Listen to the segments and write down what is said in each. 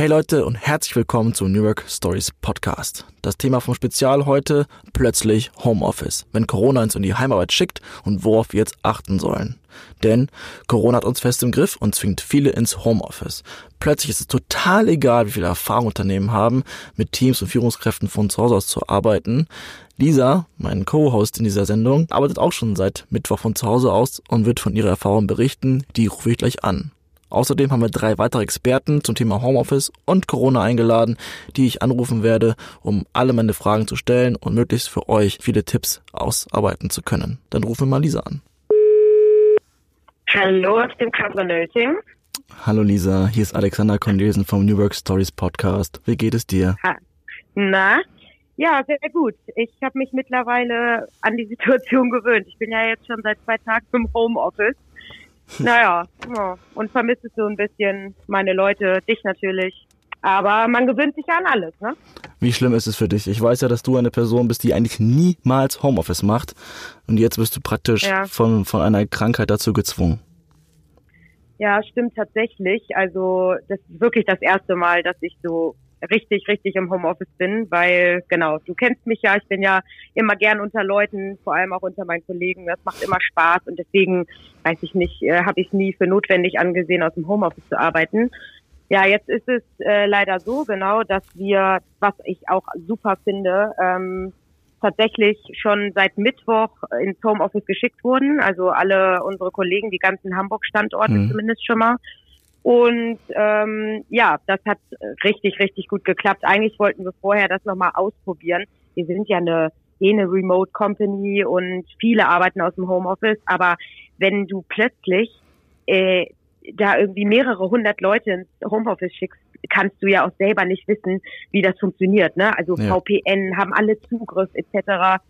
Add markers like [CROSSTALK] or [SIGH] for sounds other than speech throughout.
Hey Leute und herzlich willkommen zum New York Stories Podcast. Das Thema vom Spezial heute plötzlich Homeoffice, wenn Corona uns in die Heimarbeit schickt und worauf wir jetzt achten sollen. Denn Corona hat uns fest im Griff und zwingt viele ins Homeoffice. Plötzlich ist es total egal, wie viel Erfahrung Unternehmen haben, mit Teams und Führungskräften von zu Hause aus zu arbeiten. Lisa, mein Co-Host in dieser Sendung, arbeitet auch schon seit Mittwoch von zu Hause aus und wird von ihrer Erfahrung berichten. Die rufe ich gleich an. Außerdem haben wir drei weitere Experten zum Thema Homeoffice und Corona eingeladen, die ich anrufen werde, um alle meine Fragen zu stellen und möglichst für euch viele Tipps ausarbeiten zu können. Dann rufen wir mal Lisa an. Hallo aus dem Nöting. Hallo Lisa, hier ist Alexander Cornelsen vom New Work Stories Podcast. Wie geht es dir? Na, ja, sehr gut. Ich habe mich mittlerweile an die Situation [LAUGHS] gewöhnt. Ich bin ja jetzt schon seit zwei Tagen im Homeoffice [LAUGHS] naja, ja. und vermisse so ein bisschen meine Leute, dich natürlich. Aber man gewöhnt sich ja an alles, ne? Wie schlimm ist es für dich? Ich weiß ja, dass du eine Person bist, die eigentlich niemals Homeoffice macht. Und jetzt wirst du praktisch ja. von, von einer Krankheit dazu gezwungen. Ja, stimmt tatsächlich. Also, das ist wirklich das erste Mal, dass ich so richtig, richtig im Homeoffice bin, weil genau, du kennst mich ja, ich bin ja immer gern unter Leuten, vor allem auch unter meinen Kollegen. Das macht immer Spaß und deswegen, weiß ich nicht, äh, habe ich es nie für notwendig angesehen, aus dem Homeoffice zu arbeiten. Ja, jetzt ist es äh, leider so, genau, dass wir, was ich auch super finde, ähm, tatsächlich schon seit Mittwoch ins Homeoffice geschickt wurden. Also alle unsere Kollegen, die ganzen Hamburg-Standorte mhm. zumindest schon mal. Und ähm, ja, das hat richtig, richtig gut geklappt. Eigentlich wollten wir vorher das nochmal ausprobieren. Wir sind ja eine, eh eine Remote Company und viele arbeiten aus dem Homeoffice. Aber wenn du plötzlich äh, da irgendwie mehrere hundert Leute ins Homeoffice schickst, kannst du ja auch selber nicht wissen, wie das funktioniert. Ne? Also ja. VPN haben alle Zugriff etc.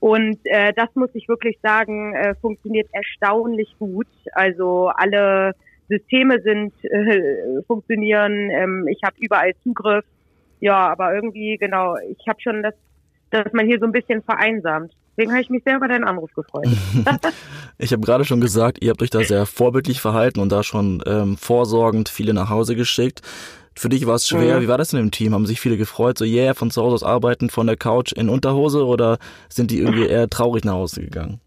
Und äh, das muss ich wirklich sagen, äh, funktioniert erstaunlich gut. Also alle Systeme sind, äh, funktionieren, ähm, ich habe überall Zugriff. Ja, aber irgendwie, genau, ich habe schon das, dass man hier so ein bisschen vereinsamt. Deswegen habe ich mich sehr über deinen Anruf gefreut. [LAUGHS] ich habe gerade schon gesagt, ihr habt euch da sehr vorbildlich verhalten und da schon ähm, vorsorgend viele nach Hause geschickt. Für dich war es schwer. Mhm. Wie war das denn im Team? Haben sich viele gefreut, so yeah, von zu Hause aus arbeiten, von der Couch in Unterhose oder sind die irgendwie eher traurig nach Hause gegangen?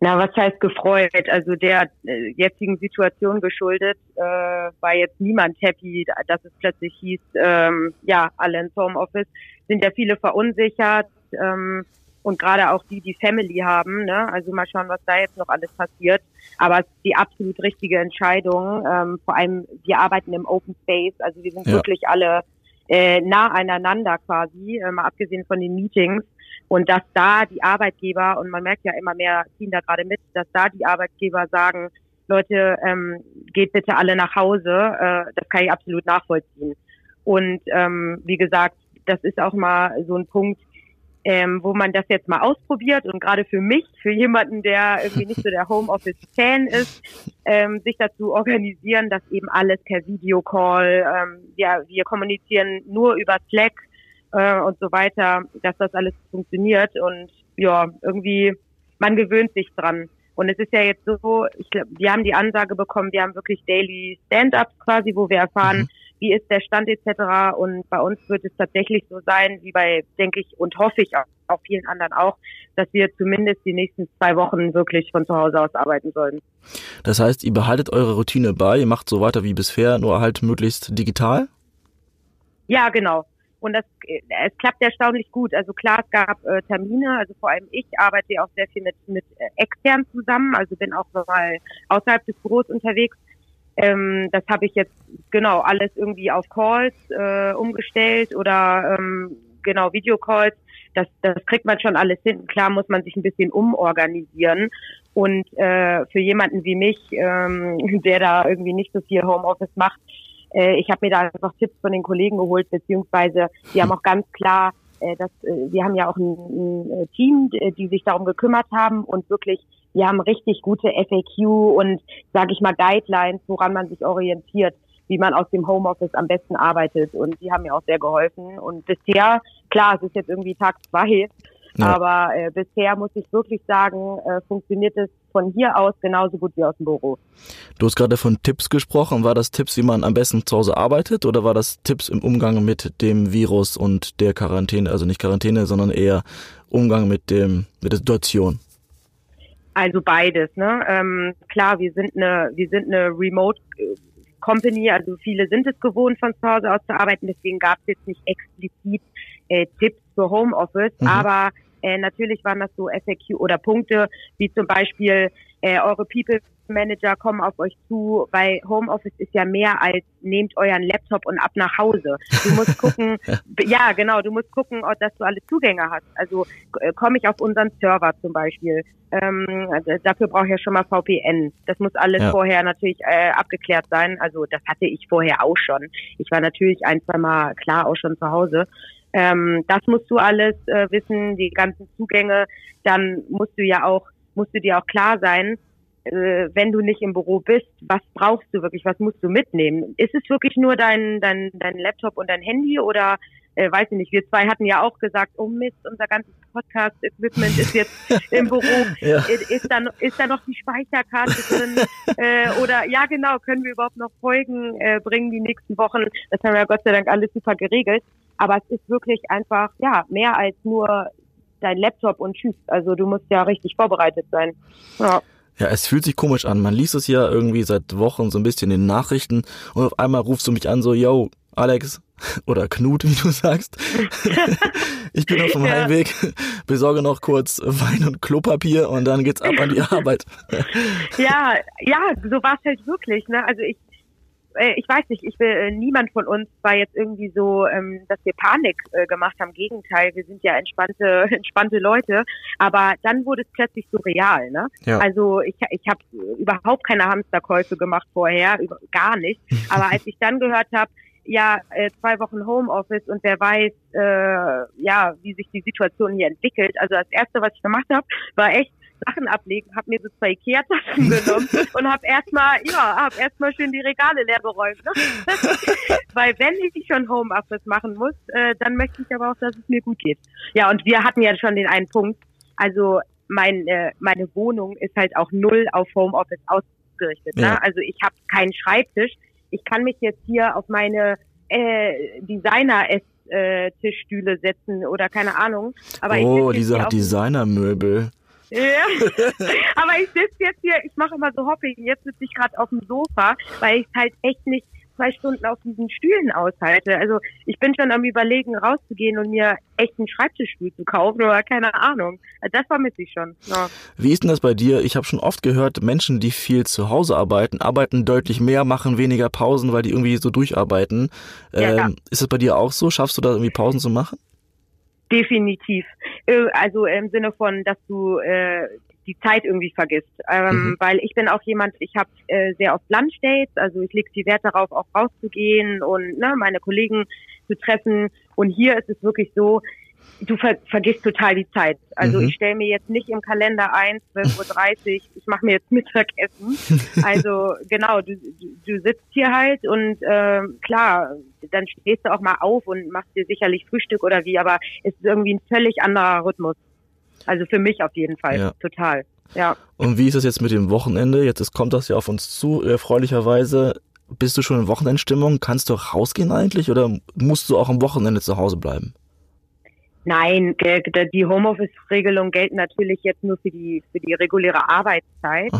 Na, was heißt gefreut? Also der äh, jetzigen Situation geschuldet äh, war jetzt niemand happy, dass es plötzlich hieß, ähm, ja, alle ins Homeoffice. Sind ja viele verunsichert ähm, und gerade auch die, die Family haben. Ne? Also mal schauen, was da jetzt noch alles passiert. Aber es ist die absolut richtige Entscheidung. Ähm, vor allem, wir arbeiten im Open Space, also wir sind ja. wirklich alle äh, nah aneinander quasi, äh, mal abgesehen von den Meetings. Und dass da die Arbeitgeber, und man merkt ja immer mehr, ziehen da gerade mit, dass da die Arbeitgeber sagen, Leute, ähm, geht bitte alle nach Hause, äh, das kann ich absolut nachvollziehen. Und ähm, wie gesagt, das ist auch mal so ein Punkt, ähm, wo man das jetzt mal ausprobiert und gerade für mich, für jemanden, der irgendwie nicht so der Homeoffice-Fan ist, ähm, sich dazu organisieren, dass eben alles per Videocall, ähm, ja, wir kommunizieren nur über Slack äh, und so weiter, dass das alles funktioniert und ja, irgendwie, man gewöhnt sich dran. Und es ist ja jetzt so, ich glaube, wir haben die Ansage bekommen, wir haben wirklich Daily Stand-ups quasi, wo wir erfahren, mhm wie ist der Stand etc. Und bei uns wird es tatsächlich so sein, wie bei, denke ich, und hoffe ich auch, auch vielen anderen auch, dass wir zumindest die nächsten zwei Wochen wirklich von zu Hause aus arbeiten sollen. Das heißt, ihr behaltet eure Routine bei, ihr macht so weiter wie bisher, nur halt möglichst digital? Ja, genau. Und das, es klappt erstaunlich gut. Also klar, es gab äh, Termine, also vor allem ich arbeite auch sehr viel mit, mit äh, extern zusammen, also bin auch mal außerhalb des Büros unterwegs. Ähm, das habe ich jetzt genau alles irgendwie auf Calls äh, umgestellt oder ähm, genau Videocalls. Das, das kriegt man schon alles hin. Klar muss man sich ein bisschen umorganisieren. Und äh, für jemanden wie mich, ähm, [LAUGHS] der da irgendwie nicht so viel Homeoffice macht, äh, ich habe mir da einfach Tipps von den Kollegen geholt, beziehungsweise die haben auch ganz klar äh, das, äh, wir haben ja auch ein, ein äh, Team, die sich darum gekümmert haben und wirklich, wir haben richtig gute FAQ und, sage ich mal, Guidelines, woran man sich orientiert, wie man aus dem Homeoffice am besten arbeitet. Und die haben mir auch sehr geholfen. Und bisher, klar, es ist jetzt irgendwie Tag zwei, Ja. Aber äh, bisher muss ich wirklich sagen, äh, funktioniert es von hier aus genauso gut wie aus dem Büro. Du hast gerade von Tipps gesprochen. War das Tipps, wie man am besten zu Hause arbeitet oder war das Tipps im Umgang mit dem Virus und der Quarantäne? Also nicht Quarantäne, sondern eher Umgang mit dem mit der Situation? Also beides, ne? Ähm, klar, wir sind eine, wir sind eine Remote äh, Company, also viele sind es gewohnt, von zu Hause aus zu arbeiten, deswegen gab es jetzt nicht explizit äh, Tipps für Homeoffice, mhm. aber äh, natürlich waren das so FAQ oder Punkte, wie zum Beispiel äh, eure People Manager kommen auf euch zu, weil Homeoffice ist ja mehr als nehmt euren Laptop und ab nach Hause. Du musst [LAUGHS] gucken, ja genau, du musst gucken, dass du alle Zugänge hast. Also äh, komme ich auf unseren Server zum Beispiel. Ähm, dafür brauche ich ja schon mal VPN. Das muss alles ja. vorher natürlich äh, abgeklärt sein. Also das hatte ich vorher auch schon. Ich war natürlich ein, zwei Mal klar auch schon zu Hause. Ähm, das musst du alles äh, wissen, die ganzen Zugänge. Dann musst du ja auch, musst du dir auch klar sein, äh, wenn du nicht im Büro bist, was brauchst du wirklich, was musst du mitnehmen? Ist es wirklich nur dein, dein, dein Laptop und dein Handy oder äh, weiß ich nicht, wir zwei hatten ja auch gesagt, oh Mist, unser ganzes Podcast-Equipment ist jetzt [LAUGHS] im Büro, ja. ist, da, ist da noch die Speicherkarte drin äh, oder ja genau, können wir überhaupt noch Folgen äh, bringen die nächsten Wochen? Das haben wir ja Gott sei Dank alles super geregelt, aber es ist wirklich einfach, ja, mehr als nur dein Laptop und tschüss. Also du musst ja richtig vorbereitet sein. Ja. Ja, es fühlt sich komisch an. Man liest es ja irgendwie seit Wochen so ein bisschen in den Nachrichten und auf einmal rufst du mich an so, yo, Alex [LAUGHS] oder Knut, wie du sagst. [LAUGHS] ich bin auf dem ja. Heimweg, [LAUGHS] besorge noch kurz Wein und Klopapier und dann geht's ab an die Arbeit. ja, ja, so war es halt wirklich. Ne? Also ich äh, ich weiß nicht, ich will, äh, niemand von uns war jetzt irgendwie so, ähm, dass wir Panik äh, gemacht haben. Gegenteil, wir sind ja entspannte, [LAUGHS] entspannte Leute. Aber dann wurde es plötzlich so real. Ne? Ja. Also ich, ich habe überhaupt keine Hamsterkäufe gemacht vorher, über, gar nicht. [LAUGHS] Aber als ich dann gehört habe, ja, äh, zwei Wochen Homeoffice und wer weiß, äh, ja, wie sich die Situation hier entwickelt. Also das erste, was ich gemacht habe, war echt Sachen ablegen, habe mir so zwei Ikea-Taschen genommen [LAUGHS] und habe erstmal, ja, habe erstmal schön die Regale leer geräumt. Ne? [LAUGHS] Weil wenn ich schon Homeoffice machen muss, äh, dann möchte ich aber auch, dass es mir gut geht. Ja, und wir hatten ja schon den einen Punkt. Also mein, äh, meine Wohnung ist halt auch null auf Homeoffice ausgerichtet. Ne? Ja. Ne? Also ich habe keinen Schreibtisch. Ich kann mich jetzt hier auf meine äh, Designer äh, Tischstühle setzen oder keine Ahnung. Aber oh, diese Designermöbel. Ja, [LAUGHS] aber ich sitze jetzt hier, ich mache immer so Hopping, jetzt sitze ich gerade auf dem Sofa, weil ich halt echt nicht zwei Stunden auf diesen Stühlen aushalte. Also ich bin schon am überlegen, rauszugehen und mir echt einen Schreibtischstuhl zu kaufen oder keine Ahnung. Das vermisse ich schon. Ja. Wie ist denn das bei dir? Ich habe schon oft gehört, Menschen, die viel zu Hause arbeiten, arbeiten deutlich mehr, machen weniger Pausen, weil die irgendwie so durcharbeiten. Ja, ähm. Ist das bei dir auch so? Schaffst du da irgendwie Pausen zu machen? Definitiv. Äh, also im Sinne von, dass du äh, die Zeit irgendwie vergisst. Ähm, mhm. Weil ich bin auch jemand, ich habe äh, sehr oft Lunchdates, also ich lege viel Wert darauf, auch rauszugehen und ne, meine Kollegen zu treffen. Und hier ist es wirklich so, du ver vergisst total die Zeit. Also mhm. ich stelle mir jetzt nicht im Kalender ein, 12.30 Uhr, ich mache mir jetzt Mittagessen. [LAUGHS] Also genau, du, du sitzt hier halt und äh, klar, dann stehst du auch mal auf und machst dir sicherlich Frühstück oder wie, aber es ist irgendwie ein völlig anderer Rhythmus. Also für mich auf jeden Fall, ja. total. Ja. Und wie ist es jetzt mit dem Wochenende? Jetzt kommt das ja auf uns zu, erfreulicherweise. Bist du schon in Wochenendstimmung? Kannst du rausgehen eigentlich oder musst du auch am Wochenende zu Hause bleiben? Nein, die Homeoffice-Regelung gelten natürlich jetzt nur für die für die reguläre Arbeitszeit.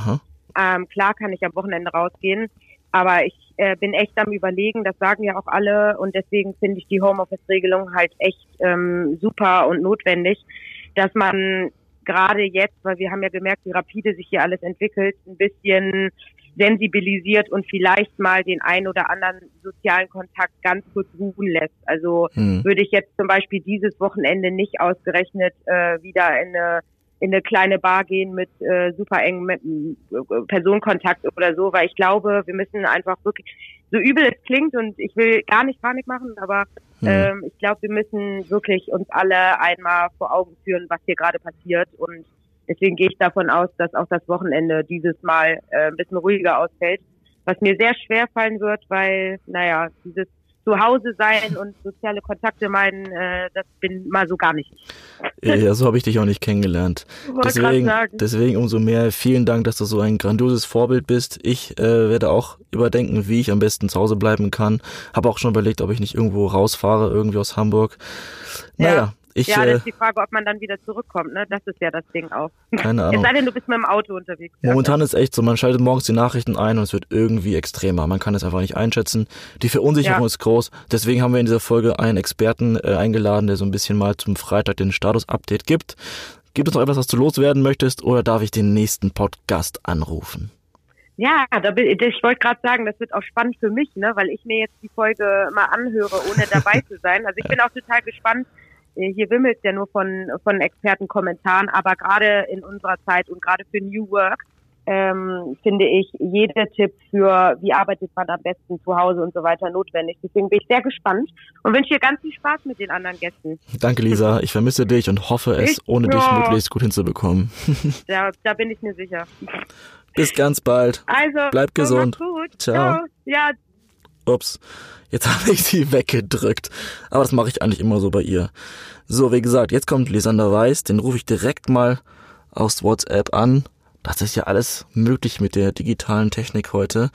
Ähm, klar kann ich am Wochenende rausgehen, aber ich äh, bin echt am überlegen, das sagen ja auch alle und deswegen finde ich die Homeoffice-Regelung halt echt ähm, super und notwendig, dass man gerade jetzt, weil wir haben ja gemerkt, wie rapide sich hier alles entwickelt, ein bisschen sensibilisiert und vielleicht mal den ein oder anderen sozialen Kontakt ganz kurz ruhen lässt. Also hm. würde ich jetzt zum Beispiel dieses Wochenende nicht ausgerechnet äh, wieder in eine in eine kleine Bar gehen mit äh, super engen äh, Personenkontakt oder so, weil ich glaube, wir müssen einfach wirklich, so übel es klingt und ich will gar nicht Panik machen, aber hm. ähm, ich glaube, wir müssen wirklich uns alle einmal vor Augen führen, was hier gerade passiert und Deswegen gehe ich davon aus, dass auch das Wochenende dieses Mal äh, ein bisschen ruhiger ausfällt. Was mir sehr schwer fallen wird, weil, naja, dieses zu Hause sein und soziale Kontakte meiden, äh, das bin mal so gar nicht. Ja, so habe ich dich auch nicht kennengelernt. Deswegen, deswegen umso mehr vielen Dank, dass du so ein grandioses Vorbild bist. Ich äh, werde auch überdenken, wie ich am besten zu Hause bleiben kann. Habe auch schon überlegt, ob ich nicht irgendwo rausfahre, irgendwie aus Hamburg. Naja, ja. Ich, ja, das ist äh, die Frage, ob man dann wieder zurückkommt, ne? Das ist ja das Ding auch. Keine Ahnung. Es sei denn, du bist mit dem Auto unterwegs. Momentan ist echt so, man schaltet morgens die Nachrichten ein und es wird irgendwie extremer. Man kann es einfach nicht einschätzen. Die Verunsicherung ja. ist groß. Deswegen haben wir in dieser Folge einen Experten äh, eingeladen, der so ein bisschen mal zum Freitag den Status-Update gibt. Gibt es noch etwas, was du loswerden möchtest oder darf ich den nächsten Podcast anrufen? Ja, da bin, ich wollte gerade sagen, das wird auch spannend für mich, ne, weil ich mir jetzt die Folge mal anhöre, ohne dabei [LAUGHS] zu sein. Also ich bin auch total gespannt, hier wimmelt ja nur von, von Expertenkommentaren, aber gerade in unserer Zeit und gerade für New Work ähm, finde ich jeder Tipp für, wie arbeitet man am besten zu Hause und so weiter notwendig. Deswegen bin ich sehr gespannt und wünsche dir ganz viel Spaß mit den anderen Gästen. Danke, Lisa. Ich vermisse dich und hoffe es, ich, ohne dich möglichst gut hinzubekommen. [LAUGHS] Ja, da bin ich mir sicher. Bis ganz bald. Also, bleib gesund. Ciao. Ciao. Ja. Ups. Jetzt [LAUGHS] habe ich sie weggedrückt. Aber das mache ich eigentlich immer so bei ihr. So, wie gesagt, jetzt kommt Lisander Weiß. Den rufe ich direkt mal aus WhatsApp an. Das ist ja alles möglich mit der digitalen Technik heute.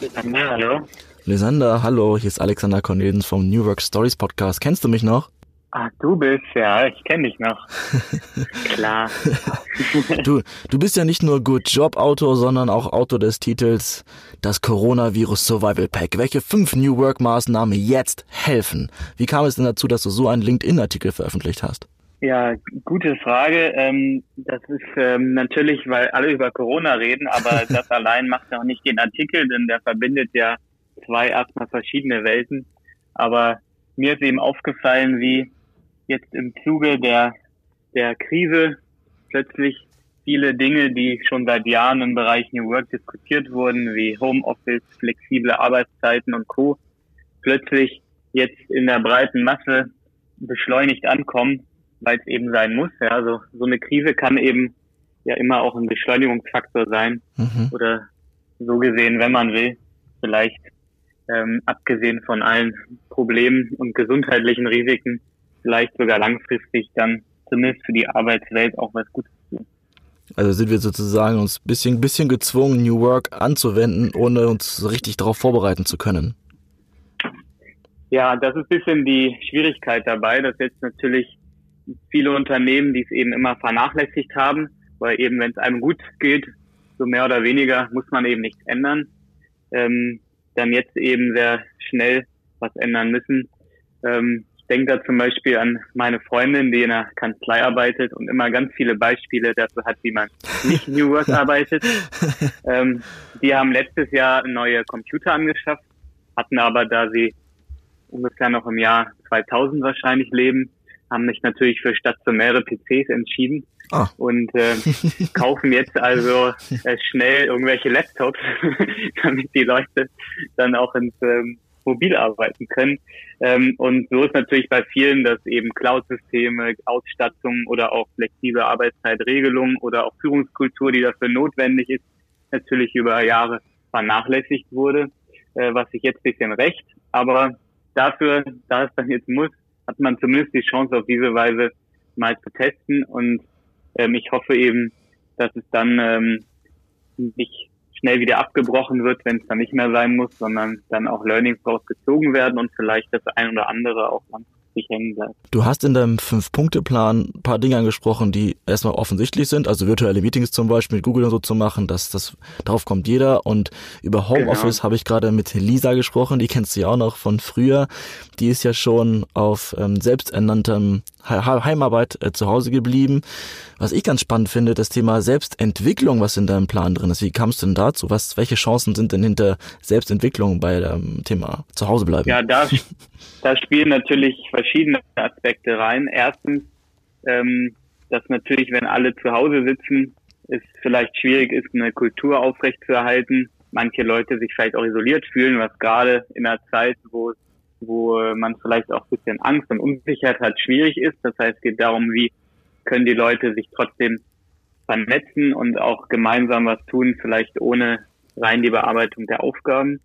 Lisander, hallo. Lisander, hallo. Hier ist Alexander Cornelens vom New Work Stories Podcast. Kennst du mich noch? Ah, du bist, ja, ich kenne dich noch. [LAUGHS] Klar. du, du bist ja nicht nur Good Job Autor, sondern auch Autor des Titels Das Coronavirus Survival Pack. Welche fünf New Work Maßnahmen jetzt helfen? Wie kam es denn dazu, dass du so einen LinkedIn-Artikel veröffentlicht hast? Ja, gute Frage. Ähm, das ist ähm, natürlich, weil alle über Corona reden, aber [LAUGHS] das allein macht ja auch nicht den Artikel, denn der verbindet ja zwei erstmal verschiedene Welten. Aber mir ist eben aufgefallen, wie jetzt im Zuge der, der Krise plötzlich viele Dinge, die schon seit Jahren im Bereich New Work diskutiert wurden, wie Homeoffice, flexible Arbeitszeiten und Co., plötzlich jetzt in der breiten Masse beschleunigt ankommen, weil es eben sein muss. Ja, also so eine Krise kann eben ja immer auch ein Beschleunigungsfaktor sein mhm. oder so gesehen, wenn man will, vielleicht ähm, abgesehen von allen Problemen und gesundheitlichen Risiken, vielleicht sogar langfristig dann zumindest für die Arbeitswelt auch was Gutes tun. Also sind wir sozusagen uns bisschen, bisschen gezwungen, New Work anzuwenden, ohne uns richtig darauf vorbereiten zu können. Ja, das ist bisschen die Schwierigkeit dabei, dass jetzt natürlich viele Unternehmen, die es eben immer vernachlässigt haben, weil eben wenn es einem gut geht, so mehr oder weniger muss man eben nichts ändern, ähm, dann jetzt eben sehr schnell was ändern müssen. Ähm, denke da zum Beispiel an meine Freundin, die in einer Kanzlei arbeitet und immer ganz viele Beispiele dafür hat, wie man nicht New Work [LAUGHS] arbeitet. ähm, die haben letztes Jahr neue Computer angeschafft, hatten aber, da sie ungefähr noch im Jahr 2000 wahrscheinlich leben, haben sich natürlich für stationäre PCs entschieden ah. und äh, [LAUGHS] kaufen jetzt also äh, schnell irgendwelche Laptops, [LAUGHS] damit die Leute dann auch ins ähm, mobil arbeiten können. Ähm, und so ist natürlich bei vielen, dass eben Cloud-Systeme, Ausstattung oder auch flexible Arbeitszeitregelungen oder auch Führungskultur, die dafür notwendig ist, natürlich über Jahre vernachlässigt wurde, äh, was sich jetzt bisschen recht. Aber dafür, da es dann jetzt muss, hat man zumindest die Chance, auf diese Weise mal zu testen. Und ähm, ich hoffe eben, dass es dann ähm, nicht schnell wieder abgebrochen wird, wenn es dann nicht mehr sein muss, sondern dann auch Learnings rausgezogen werden und vielleicht das ein oder andere auch langfristig hängen bleibt. Du hast in deinem Fünf-Punkte-Plan ein paar Dinge angesprochen, die erstmal offensichtlich sind, also virtuelle Meetings zum Beispiel mit Google und so zu machen, dass das darauf kommt jeder. Und über Homeoffice genau. habe ich gerade mit Lisa gesprochen, die kennst du ja auch noch von früher. Die ist ja schon auf ähm, selbsternanntem Heimarbeit äh, zu Hause geblieben. Was ich ganz spannend finde, das Thema Selbstentwicklung, was in deinem Plan drin ist. Wie kamst du denn dazu? Was, welche Chancen sind denn hinter Selbstentwicklung bei dem Thema Zuhause bleiben? Ja, da, da spielen natürlich verschiedene Aspekte rein. Erstens, ähm, dass natürlich, wenn alle zu Hause sitzen, es vielleicht schwierig ist, eine Kultur aufrechtzuerhalten. Manche Leute sich vielleicht auch isoliert fühlen, was gerade in einer Zeit, wo wo man vielleicht auch ein bisschen Angst und Unsicherheit hat, schwierig ist. Das heißt, es geht darum, wie können die Leute sich trotzdem vernetzen und auch gemeinsam was tun, vielleicht ohne rein die Bearbeitung der Aufgaben.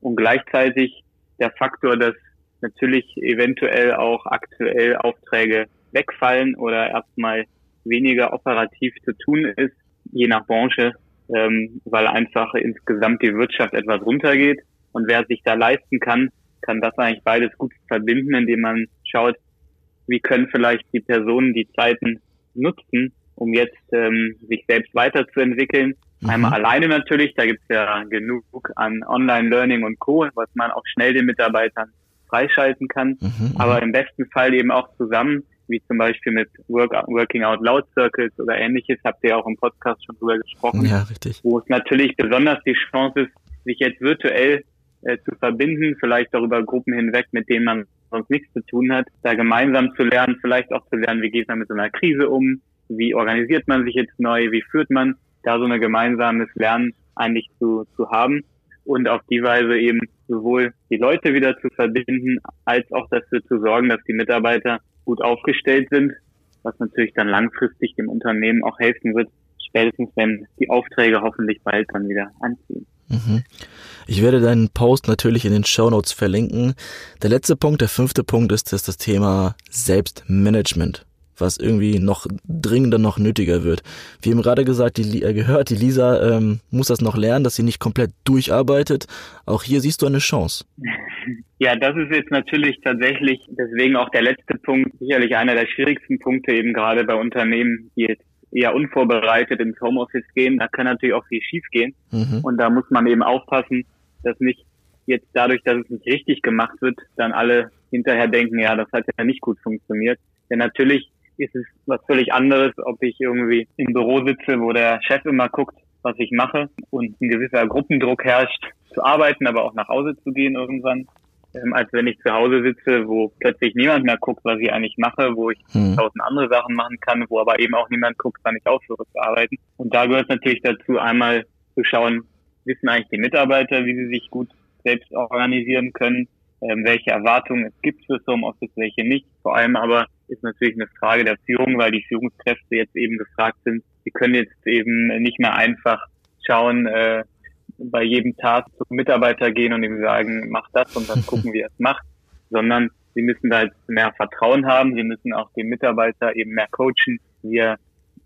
und gleichzeitig der Faktor, dass natürlich eventuell auch aktuell Aufträge wegfallen oder erstmal weniger operativ zu tun ist, je nach Branche, ähm, weil einfach insgesamt die Wirtschaft etwas runtergeht. Und wer sich da leisten kann, kann das eigentlich beides gut verbinden, indem man schaut, wie können vielleicht die Personen die Zeiten nutzen, um jetzt ähm, sich selbst weiterzuentwickeln. Mhm. Einmal alleine natürlich, da gibt es ja genug an Online-Learning und Co., was man auch schnell den Mitarbeitern freischalten kann. Mhm, mhm, aber im besten Fall eben auch zusammen, wie zum Beispiel mit Work, Working Out Loud Circles oder ähnliches, habt ihr auch im Podcast schon drüber gesprochen. Ja, richtig. Wo es natürlich besonders die Chance ist, sich jetzt virtuell äh, zu verbinden, vielleicht darüber Gruppen hinweg, mit denen man sonst nichts zu tun hat, da gemeinsam zu lernen, vielleicht auch zu lernen, wie geht man mit so einer Krise um, wie organisiert man sich jetzt neu, wie führt man, da so ein gemeinsames Lernen eigentlich zu, zu haben und auf die Weise eben sowohl die Leute wieder zu verbinden, als auch dafür zu sorgen, dass die Mitarbeiter gut aufgestellt sind, was natürlich dann langfristig dem Unternehmen auch helfen wird, spätestens wenn die Aufträge hoffentlich bald dann wieder anziehen. Mhm. Ich werde deinen Post natürlich in den Show Notes verlinken. Der letzte Punkt, der fünfte Punkt ist, ist das Thema Selbstmanagement was irgendwie noch dringender, noch nötiger wird. Wir haben gerade gesagt, die, äh, gehört, die Lisa ähm, muss das noch lernen, dass sie nicht komplett durcharbeitet. Auch hier siehst du eine Chance. Ja, das ist jetzt natürlich tatsächlich deswegen auch der letzte Punkt, sicherlich einer der schwierigsten Punkte eben gerade bei Unternehmen, die jetzt eher unvorbereitet ins Homeoffice gehen. Da kann natürlich auch viel schief gehen. Mhm. Und da muss man eben aufpassen, dass nicht jetzt dadurch, dass es nicht richtig gemacht wird, dann alle hinterher denken, ja, das hat ja nicht gut funktioniert. Denn natürlich ist es was völlig anderes, ob ich irgendwie im Büro sitze, wo der Chef immer guckt, was ich mache und ein gewisser Gruppendruck herrscht, zu arbeiten, aber auch nach Hause zu gehen irgendwann, ähm, als wenn ich zu Hause sitze, wo plötzlich niemand mehr guckt, was ich eigentlich mache, wo ich hm. tausend andere Sachen machen kann, wo aber eben auch niemand guckt, wann ich aufhöre zu arbeiten. Und da gehört es natürlich dazu, einmal zu schauen, wissen eigentlich die Mitarbeiter, wie sie sich gut selbst organisieren können, ähm, welche Erwartungen es gibt fürs Homeoffice, welche nicht. Vor allem aber ist natürlich eine Frage der Führung, weil die Führungskräfte jetzt eben gefragt sind. Sie können jetzt eben nicht mehr einfach schauen, äh, bei jedem Task zum Mitarbeiter gehen und ihm sagen, mach das und dann [LAUGHS] gucken, wie er es macht, sondern sie müssen da jetzt mehr Vertrauen haben. Sie müssen auch den Mitarbeiter eben mehr coachen, wie er,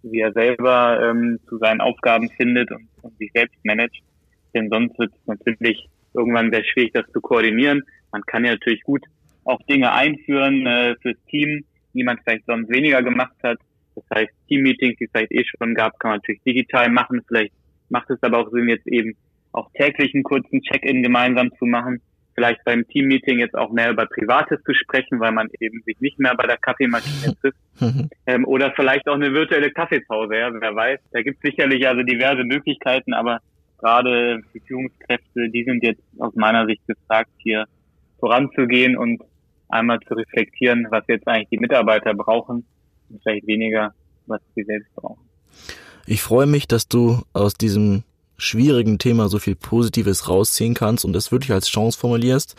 wie er selber ähm, zu seinen Aufgaben findet und, und sich selbst managt. Denn sonst wird es natürlich irgendwann sehr schwierig, das zu koordinieren. Man kann ja natürlich gut auch Dinge einführen äh, fürs Team, die man vielleicht sonst weniger gemacht hat. Das heißt, Teammeetings, die es vielleicht eh schon gab, kann man natürlich digital machen. Vielleicht macht es aber auch Sinn, jetzt eben auch täglich einen kurzen Check-in gemeinsam zu machen. Vielleicht beim Teammeeting jetzt auch mehr über Privates zu sprechen, weil man eben sich nicht mehr bei der Kaffeemaschine [LAUGHS] trifft. ähm, oder vielleicht auch eine virtuelle Kaffeepause, ja, wer weiß. Da gibt es sicherlich also diverse Möglichkeiten, aber gerade die Führungskräfte, die sind jetzt aus meiner Sicht gefragt, hier voranzugehen und einmal zu reflektieren, was jetzt eigentlich die Mitarbeiter brauchen und vielleicht weniger, was sie selbst brauchen. Ich freue mich, dass du aus diesem schwierigen Thema so viel Positives rausziehen kannst und das wirklich als Chance formulierst.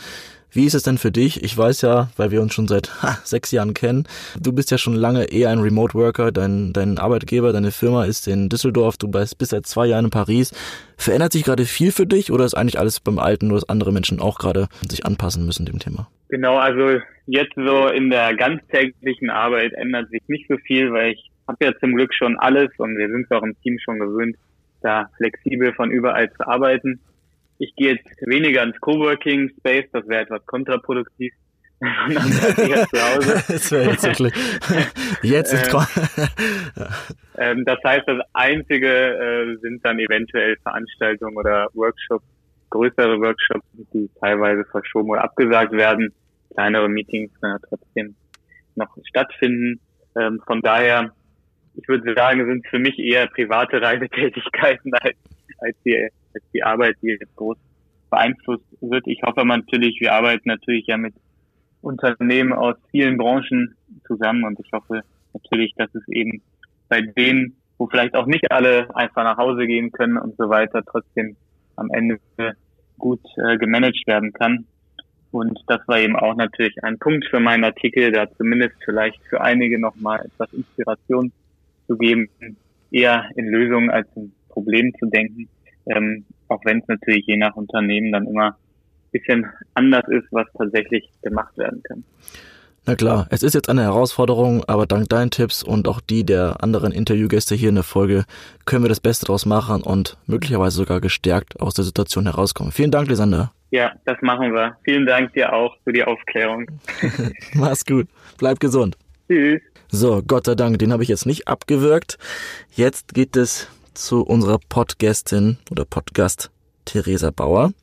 Wie ist es denn für dich? Ich weiß ja, weil wir uns schon seit ha, sechs Jahren kennen, du bist ja schon lange eher ein Remote Worker, dein, dein Arbeitgeber, deine Firma ist in Düsseldorf, du bist, seit zwei Jahren in Paris. Verändert sich gerade viel für dich oder ist eigentlich alles beim Alten, nur dass andere Menschen auch gerade sich anpassen müssen dem Thema? Genau, also jetzt so in der ganztäglichen Arbeit ändert sich nicht so viel, weil ich habe ja zum Glück schon alles und wir sind auch im Team schon gewöhnt, da flexibel von überall zu arbeiten. Ich gehe jetzt weniger ins Coworking Space, das wäre etwas kontraproduktiv. [LAUGHS] [LAUGHS] das wäre jetzt wirklich. [LAUGHS] Jetzt ist ähm, ähm, Das heißt, das Einzige äh, sind dann eventuell Veranstaltungen oder Workshops, größere Workshops, die teilweise verschoben oder abgesagt werden. Kleinere Meetings äh, trotzdem noch stattfinden. Ähm, von daher, ich würde sagen, sind für mich eher private Reisetätigkeiten als, als, die, als die Arbeit, die jetzt groß beeinflusst wird. Ich hoffe man natürlich, wir arbeiten natürlich ja mit Unternehmen aus vielen Branchen zusammen und ich hoffe natürlich, dass es eben bei denen, wo vielleicht auch nicht alle einfach nach Hause gehen können und so weiter, trotzdem am Ende gut äh, gemanagt werden kann. Und das war eben auch natürlich ein Punkt für meinen Artikel, da zumindest vielleicht für einige nochmal etwas Inspiration zu geben, eher in Lösungen als in Problemen zu denken, ähm, auch wenn es natürlich je nach Unternehmen dann immer ein bisschen anders ist, was tatsächlich gemacht werden kann. Na klar, es ist jetzt eine Herausforderung, aber dank deinen Tipps und auch die der anderen Interviewgäste hier in der Folge können wir das Beste draus machen und möglicherweise sogar gestärkt aus der Situation herauskommen. Vielen Dank, Lisander. Ja, das machen wir. Vielen Dank dir auch für die Aufklärung. [LAUGHS] Mach's gut. Bleib gesund. Tschüss. So, Gott sei Dank, den habe ich jetzt nicht abgewürgt. Jetzt geht es zu unserer Podgästin oder Podgast Theresa Bauer.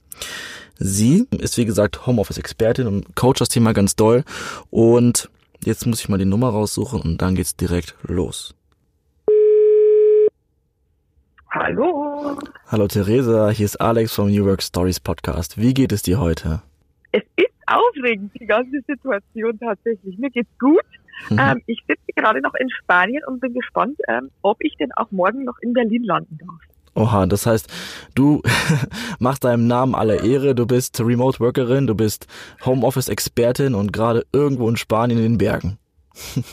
Sie ist, wie gesagt, Homeoffice-Expertin und coacht das Thema ganz doll. Und jetzt muss ich mal die Nummer raussuchen und dann geht's direkt los. Hallo. Hallo Theresa, hier ist Alex vom New Work Stories Podcast. Wie geht es dir heute? Es ist aufregend, die ganze Situation tatsächlich. Mir geht's gut. Mhm. Ähm, ich sitze gerade noch in Spanien und bin gespannt, ähm, ob ich denn auch morgen noch in Berlin landen darf. Oha, das heißt, du [LAUGHS] machst deinem Namen alle Ehre, du bist Remote Workerin, du bist Homeoffice Expertin und gerade irgendwo in Spanien in den Bergen. [LAUGHS]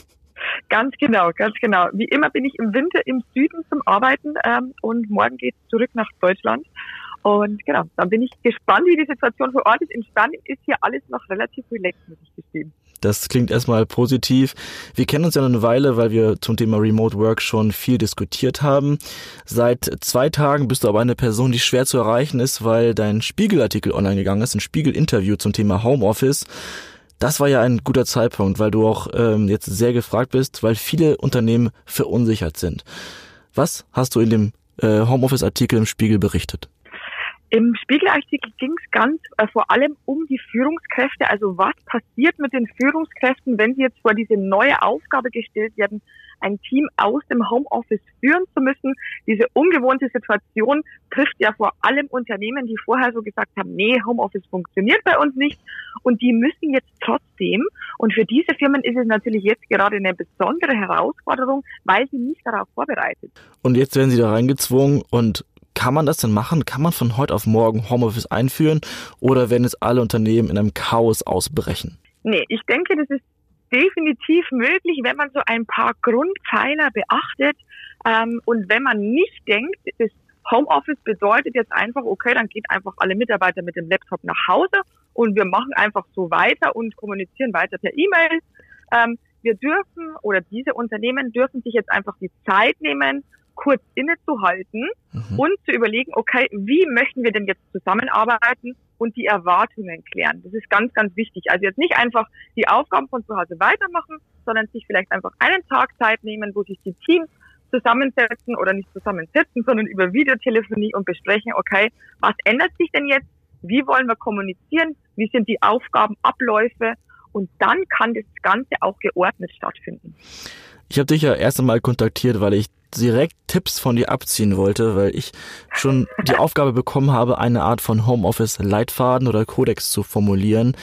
Ganz genau, ganz genau. Wie immer bin ich im Winter im Süden zum Arbeiten ähm, und morgen geht's zurück nach Deutschland. Und genau, dann bin ich gespannt, wie die Situation vor Ort ist. In Spanien ist hier alles noch relativ relaxed, muss ich gestehen. Das klingt erstmal positiv. Wir kennen uns ja eine Weile, weil wir zum Thema Remote Work schon viel diskutiert haben. Seit zwei Tagen bist du aber eine Person, die schwer zu erreichen ist, weil dein Spiegelartikel online gegangen ist, ein Spiegel-Interview zum Thema Homeoffice. Das war ja ein guter Zeitpunkt, weil du auch ähm, jetzt sehr gefragt bist, weil viele Unternehmen verunsichert sind. Was hast du in dem äh, Homeoffice-Artikel im Spiegel berichtet? Im Spiegelartikel ging es ganz äh, vor allem um die Führungskräfte. Also was passiert mit den Führungskräften, wenn sie jetzt vor diese neue Aufgabe gestellt werden, ein Team aus dem Homeoffice führen zu müssen. Diese ungewohnte Situation trifft ja vor allem Unternehmen, die vorher so gesagt haben, nee, Homeoffice funktioniert bei uns nicht. Und die müssen jetzt trotzdem. Und für diese Firmen ist es natürlich jetzt gerade eine besondere Herausforderung, weil sie nicht darauf vorbereitet. Und jetzt werden sie da reingezwungen und kann man das denn machen? Kann man von heute auf morgen Homeoffice einführen oder werden es alle Unternehmen in einem Chaos ausbrechen? Nee, ich denke, das ist definitiv möglich, wenn man so ein paar Grundpfeiler beachtet ähm, und wenn man nicht denkt, das Homeoffice bedeutet jetzt einfach, okay, dann geht einfach alle Mitarbeiter mit dem Laptop nach Hause und wir machen einfach so weiter und kommunizieren weiter per E-Mail. Ähm, wir dürfen oder diese Unternehmen dürfen sich jetzt einfach die Zeit nehmen, kurz innezuhalten mhm. und zu überlegen, okay, wie möchten wir denn jetzt zusammenarbeiten und die Erwartungen klären. Das ist ganz, ganz wichtig. Also jetzt nicht einfach die Aufgaben von zu Hause weitermachen, sondern sich vielleicht einfach einen Tag Zeit nehmen, wo sich die Teams zusammensetzen oder nicht zusammensetzen, sondern über Videotelefonie und besprechen, okay, was ändert sich denn jetzt? Wie wollen wir kommunizieren? Wie sind die Aufgabenabläufe? Und dann kann das Ganze auch geordnet stattfinden. Ich habe dich ja erst einmal kontaktiert, weil ich direkt Tipps von dir abziehen wollte, weil ich schon die Aufgabe bekommen habe, eine Art von Homeoffice-Leitfaden oder Kodex zu formulieren.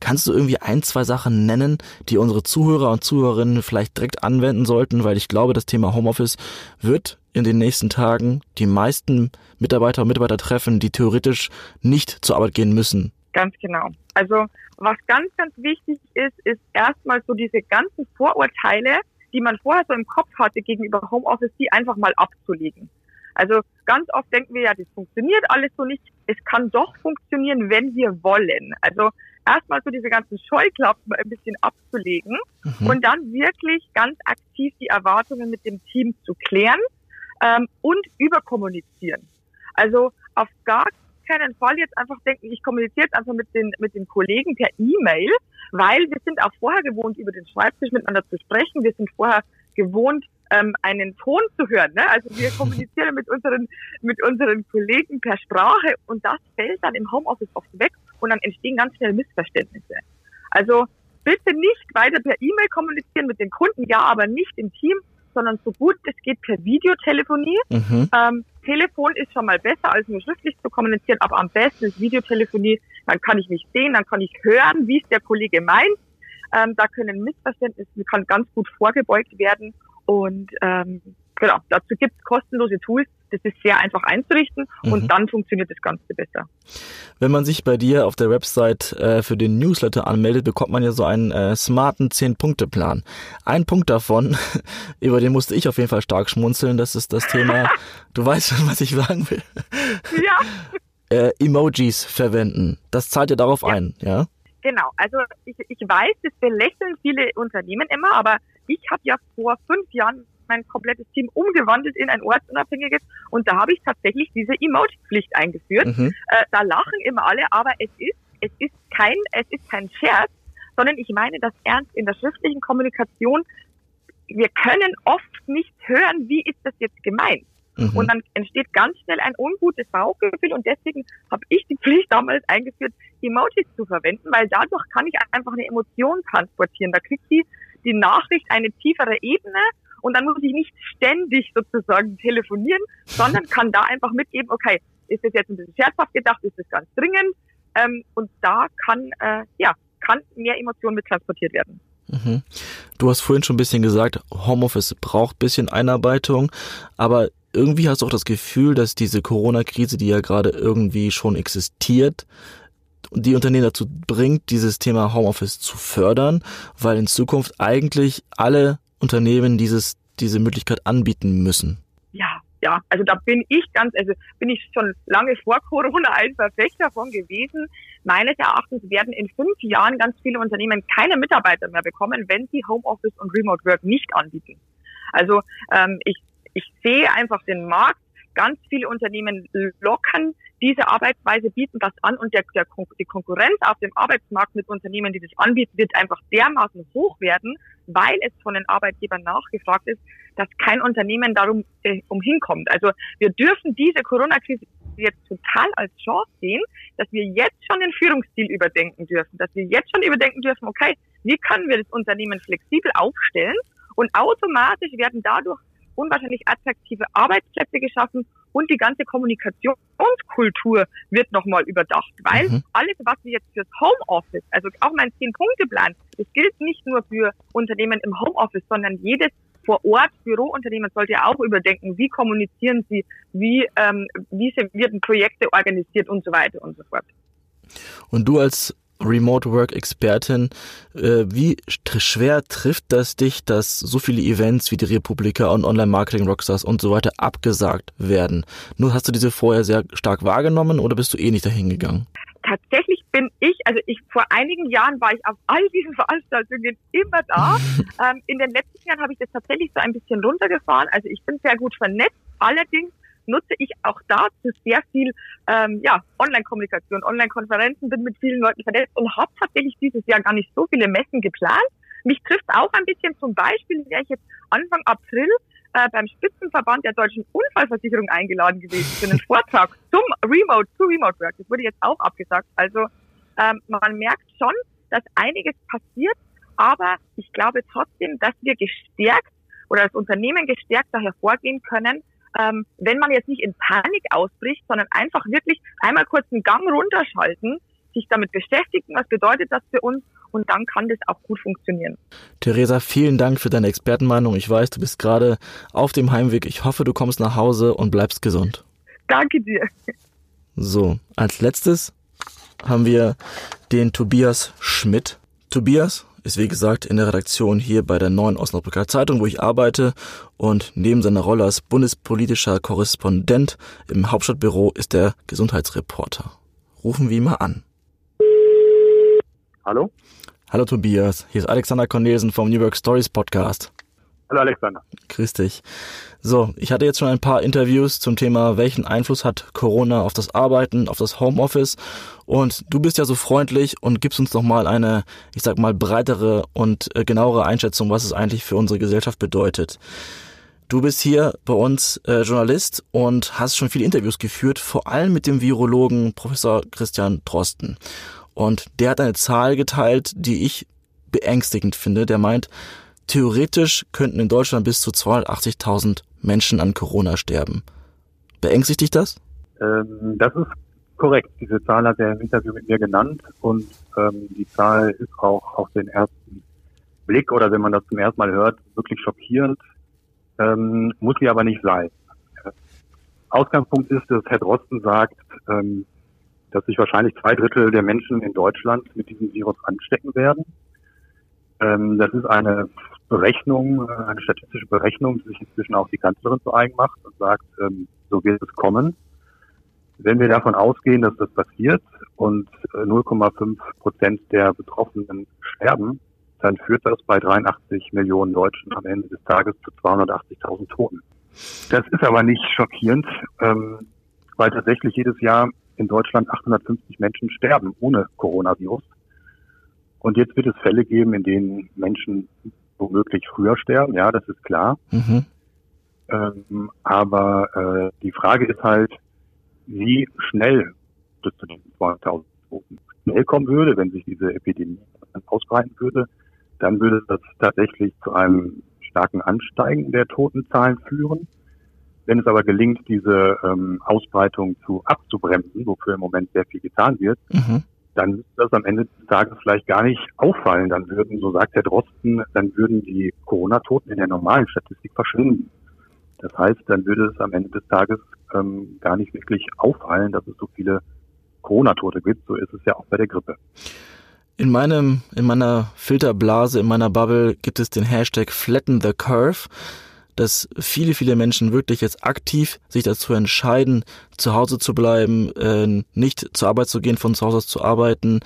Kannst du irgendwie ein, zwei Sachen nennen, die unsere Zuhörer und Zuhörerinnen vielleicht direkt anwenden sollten? Weil ich glaube, das Thema Homeoffice wird in den nächsten Tagen die meisten Mitarbeiter und Mitarbeiter treffen, die theoretisch nicht zur Arbeit gehen müssen. Ganz genau. Also was ganz, ganz wichtig ist, ist erstmal so diese ganzen Vorurteile, die man vorher so im Kopf hatte gegenüber Homeoffice, die einfach mal abzulegen. Also ganz oft denken wir ja, das funktioniert alles so nicht. Es kann doch funktionieren, wenn wir wollen. Also erstmal so diese ganzen Scheuklappen mal ein bisschen abzulegen mhm. und dann wirklich ganz aktiv die Erwartungen mit dem Team zu klären ähm, und überkommunizieren. Also auf gar keinen Fall jetzt einfach denken, ich kommuniziere jetzt einfach mit den, mit den Kollegen per E-Mail, weil wir sind auch vorher gewohnt, über den Schreibtisch miteinander zu sprechen. Wir sind vorher gewohnt, ähm, einen Ton zu hören. Ne? Also wir [LAUGHS] kommunizieren mit unseren, mit unseren Kollegen per Sprache und das fällt dann im Homeoffice oft weg und dann entstehen ganz schnell Missverständnisse. Also bitte nicht weiter per E-Mail kommunizieren mit den Kunden, ja, aber nicht im Team, sondern so gut es geht per Videotelefonie. Mhm. Ähm, Telefon ist schon mal besser, als nur schriftlich zu kommunizieren, aber am besten ist Videotelefonie. Dann kann ich mich sehen, dann kann ich hören, wie es der Kollege meint. Ähm, da können Missverständnisse kann ganz gut vorgebeugt werden. Und ähm, genau, dazu gibt es kostenlose Tools, das ist sehr einfach einzurichten und mhm. dann funktioniert das Ganze besser. Wenn man sich bei dir auf der Website äh, für den Newsletter anmeldet, bekommt man ja so einen äh, smarten 10-Punkte-Plan. Ein Punkt davon, [LAUGHS] über den musste ich auf jeden Fall stark schmunzeln, das ist das Thema, du weißt schon, was ich sagen will. Ja. [LAUGHS] äh, Emojis verwenden. Das zahlt ja darauf ja. ein, ja? Genau, also ich, ich weiß, das belächeln viele Unternehmen immer, aber ich habe ja vor fünf Jahren mein komplettes Team umgewandelt in ein ortsunabhängiges und da habe ich tatsächlich diese Emoji-Pflicht eingeführt. Mhm. Äh, da lachen immer alle, aber es ist, es ist kein, es ist kein Scherz, sondern ich meine das ernst in der schriftlichen Kommunikation. Wir können oft nicht hören, wie ist das jetzt gemeint. Mhm. Und dann entsteht ganz schnell ein ungutes Bauchgefühl und deswegen habe ich die Pflicht damals eingeführt, Emojis zu verwenden, weil dadurch kann ich einfach eine Emotion transportieren. Da kriegt die, die Nachricht eine tiefere Ebene und dann muss ich nicht ständig sozusagen telefonieren, sondern kann da einfach mitgeben, okay, ist das jetzt ein bisschen scherzhaft gedacht, ist das ganz dringend ähm, und da kann, äh, ja, kann mehr Emotion mit transportiert werden. Mhm. Du hast vorhin schon ein bisschen gesagt, Homeoffice braucht ein bisschen Einarbeitung, aber irgendwie hast du auch das Gefühl, dass diese Corona-Krise, die ja gerade irgendwie schon existiert, die Unternehmen dazu bringt, dieses Thema Homeoffice zu fördern, weil in Zukunft eigentlich alle Unternehmen dieses, diese Möglichkeit anbieten müssen. Ja, ja, also da bin ich ganz, also bin ich schon lange vor Corona ein Verfechter von gewesen. Meines Erachtens werden in fünf Jahren ganz viele Unternehmen keine Mitarbeiter mehr bekommen, wenn sie Homeoffice und Remote Work nicht anbieten. Also ähm, ich ich sehe einfach den Markt. Ganz viele Unternehmen lockern diese Arbeitsweise, bieten das an und der, der, die Konkurrenz auf dem Arbeitsmarkt mit Unternehmen, die das anbieten, wird einfach dermaßen hoch werden, weil es von den Arbeitgebern nachgefragt ist, dass kein Unternehmen darum äh, umhinkommt. Also wir dürfen diese Corona-Krise jetzt total als Chance sehen, dass wir jetzt schon den Führungsstil überdenken dürfen, dass wir jetzt schon überdenken dürfen, okay, wie können wir das Unternehmen flexibel aufstellen und automatisch werden dadurch unwahrscheinlich attraktive Arbeitsplätze geschaffen und die ganze Kommunikationskultur wird nochmal überdacht, weil mhm. alles, was wir jetzt fürs Homeoffice, also auch mein Zehn-Punkte-Plan, das gilt nicht nur für Unternehmen im Homeoffice, sondern jedes vor Ort Bürounternehmen sollte auch überdenken, wie kommunizieren sie, wie, ähm, wie werden Projekte organisiert und so weiter und so fort. Und du als Remote Work Expertin, äh, wie schwer trifft das dich, dass so viele Events wie die Republika und Online Marketing Rockstars und so weiter abgesagt werden? Nur hast du diese vorher sehr stark wahrgenommen oder bist du eh nicht dahin gegangen? Tatsächlich bin ich, also ich vor einigen Jahren war ich auf all diesen [LAUGHS] Veranstaltungen immer da. [LAUGHS] ähm, in den letzten Jahren habe ich das tatsächlich so ein bisschen runtergefahren. Also ich bin sehr gut vernetzt. Allerdings nutze ich auch dazu sehr viel ähm, ja, Online-Kommunikation, Online-Konferenzen, bin mit vielen Leuten vernetzt und habe tatsächlich dieses Jahr gar nicht so viele Messen geplant. Mich trifft auch ein bisschen zum Beispiel, wäre ich jetzt Anfang April äh, beim Spitzenverband der deutschen Unfallversicherung eingeladen gewesen für einen [LAUGHS] Vortrag zum Remote, zu Remote Work. Das wurde jetzt auch abgesagt. Also ähm, man merkt schon, dass einiges passiert, aber ich glaube trotzdem, dass wir gestärkt oder das Unternehmen gestärkt da hervorgehen können, ähm, wenn man jetzt nicht in Panik ausbricht, sondern einfach wirklich einmal kurz einen Gang runterschalten, sich damit beschäftigen, was bedeutet das für uns und dann kann das auch gut funktionieren. Theresa, vielen Dank für deine Expertenmeinung. Ich weiß, du bist gerade auf dem Heimweg. Ich hoffe, du kommst nach Hause und bleibst gesund. Danke dir. So, als letztes haben wir den Tobias Schmidt. Tobias, ist wie gesagt in der Redaktion hier bei der Neuen Osnabrücker Zeitung, wo ich arbeite und neben seiner Rolle als bundespolitischer Korrespondent im Hauptstadtbüro ist er Gesundheitsreporter. Rufen wir ihn mal an. Hallo? Hallo Tobias, hier ist Alexander Cornelsen vom New York Stories Podcast. Hallo Alexander. Grüß dich. So, ich hatte jetzt schon ein paar Interviews zum Thema, welchen Einfluss hat Corona auf das Arbeiten, auf das Homeoffice. Und du bist ja so freundlich und gibst uns noch mal eine, ich sag mal, breitere und äh, genauere Einschätzung, was es eigentlich für unsere Gesellschaft bedeutet. Du bist hier bei uns äh, Journalist und hast schon viele Interviews geführt, vor allem mit dem Virologen Professor Christian Drosten. Und der hat eine Zahl geteilt, die ich beängstigend finde. Der meint, theoretisch könnten in Deutschland bis zu 280.000 Menschen an Corona sterben. Beängstigt dich das? Ähm, das ist korrekt. Diese Zahl hat er im Interview mit mir genannt und ähm, die Zahl ist auch auf den ersten Blick oder wenn man das zum ersten Mal hört, wirklich schockierend. Ähm, muss sie aber nicht sein. Ausgangspunkt ist, dass Herr Drosten sagt, ähm, dass sich wahrscheinlich zwei Drittel der Menschen in Deutschland mit diesem Virus anstecken werden. Ähm, das ist eine Berechnung, äh, eine statistische Berechnung, die sich inzwischen auch die Kanzlerin zu eigen macht und sagt, ähm, so wird es kommen. Wenn wir davon ausgehen, dass das passiert und 0,5 äh, Prozent der Betroffenen sterben, dann führt das bei 83 Millionen Deutschen am Ende des Tages zu 280.000 Toten. Das ist aber nicht schockierend, ähm, weil tatsächlich jedes Jahr in Deutschland 850 Menschen sterben ohne Coronavirus. Und jetzt wird es Fälle geben, in denen Menschen womöglich früher sterben, ja, das ist klar. Mhm. Ähm, aber äh, die Frage ist halt, wie schnell das zu den 200.000 Toten schnell kommen würde, wenn sich diese Epidemie ausbreiten würde, dann würde das tatsächlich zu einem starken Ansteigen der Totenzahlen führen. Wenn es aber gelingt, diese ähm, Ausbreitung zu abzubremsen, wofür im Moment sehr viel getan wird, mhm. Dann müsste das am Ende des Tages vielleicht gar nicht auffallen. Dann würden, so sagt Herr Drosten, dann würden die Corona-Toten in der normalen Statistik verschwinden. Das heißt, dann würde es am Ende des Tages ähm, gar nicht wirklich auffallen, dass es so viele Corona-Tote gibt. So ist es ja auch bei der Grippe. In meinem, in meiner Filterblase, in meiner Bubble gibt es den Hashtag Flatten the Curve, dass viele, viele Menschen wirklich jetzt aktiv sich dazu entscheiden, zu Hause zu bleiben, äh, nicht zur Arbeit zu gehen, von zu Hause aus zu arbeiten,